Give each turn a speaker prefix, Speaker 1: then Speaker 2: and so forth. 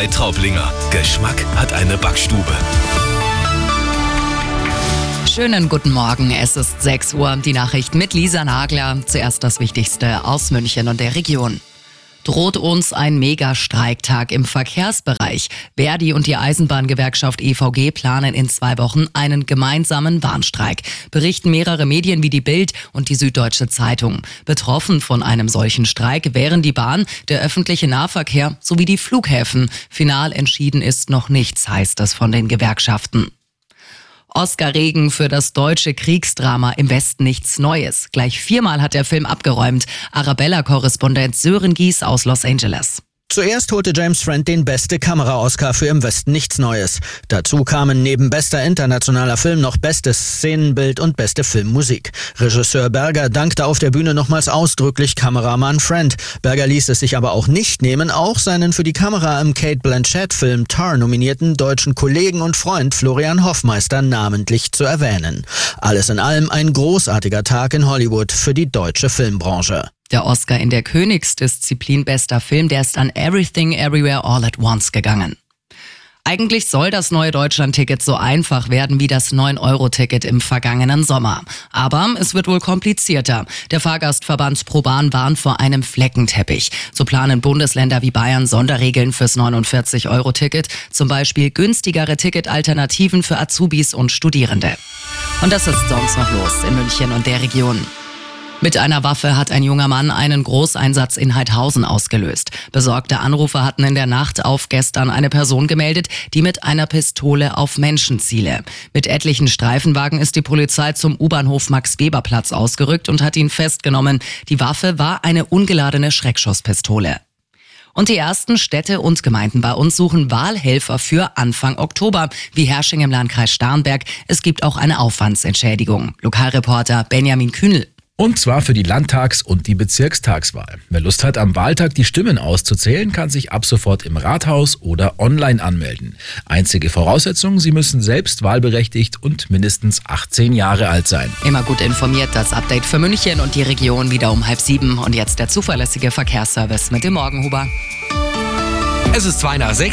Speaker 1: Bäckerei Traublinger. Geschmack hat eine Backstube.
Speaker 2: Schönen guten Morgen, es ist 6 Uhr, die Nachricht mit Lisa Nagler. Zuerst das Wichtigste aus München und der Region droht uns ein Megastreiktag im Verkehrsbereich. Verdi und die Eisenbahngewerkschaft EVG planen in zwei Wochen einen gemeinsamen Warnstreik. Berichten mehrere Medien wie die Bild und die Süddeutsche Zeitung. Betroffen von einem solchen Streik wären die Bahn, der öffentliche Nahverkehr sowie die Flughäfen. Final entschieden ist noch nichts, heißt es von den Gewerkschaften. Oscar-Regen für das deutsche Kriegsdrama im Westen nichts Neues. Gleich viermal hat der Film abgeräumt. Arabella-Korrespondent Sören Gies aus Los Angeles.
Speaker 3: Zuerst holte James Friend den beste Kamera-Oscar für Im Westen nichts Neues. Dazu kamen neben bester internationaler Film noch bestes Szenenbild und beste Filmmusik. Regisseur Berger dankte auf der Bühne nochmals ausdrücklich Kameramann Friend. Berger ließ es sich aber auch nicht nehmen, auch seinen für die Kamera im Kate Blanchett-Film Tar nominierten deutschen Kollegen und Freund Florian Hoffmeister namentlich zu erwähnen. Alles in allem ein großartiger Tag in Hollywood für die deutsche Filmbranche.
Speaker 2: Der Oscar in der Königsdisziplin bester Film, der ist an Everything Everywhere All at Once gegangen. Eigentlich soll das neue Deutschland-Ticket so einfach werden wie das 9-Euro-Ticket im vergangenen Sommer. Aber es wird wohl komplizierter. Der Fahrgastverband ProBahn warnt vor einem Fleckenteppich. So planen Bundesländer wie Bayern Sonderregeln fürs 49-Euro-Ticket, zum Beispiel günstigere Ticketalternativen für Azubis und Studierende. Und das ist sonst noch los in München und der Region. Mit einer Waffe hat ein junger Mann einen Großeinsatz in Heidhausen ausgelöst. Besorgte Anrufer hatten in der Nacht auf gestern eine Person gemeldet, die mit einer Pistole auf Menschen ziele. Mit etlichen Streifenwagen ist die Polizei zum U-Bahnhof Max-Weber-Platz ausgerückt und hat ihn festgenommen. Die Waffe war eine ungeladene Schreckschusspistole. Und die ersten Städte und Gemeinden bei uns suchen Wahlhelfer für Anfang Oktober, wie Hersching im Landkreis Starnberg. Es gibt auch eine Aufwandsentschädigung. Lokalreporter Benjamin Kühnel.
Speaker 4: Und zwar für die Landtags- und die Bezirkstagswahl. Wer Lust hat, am Wahltag die Stimmen auszuzählen, kann sich ab sofort im Rathaus oder online anmelden. Einzige Voraussetzung, Sie müssen selbst wahlberechtigt und mindestens 18 Jahre alt sein.
Speaker 2: Immer gut informiert, das Update für München und die Region wieder um halb sieben. Und jetzt der zuverlässige Verkehrsservice mit dem Morgenhuber.
Speaker 1: Es ist zwei nach sechs.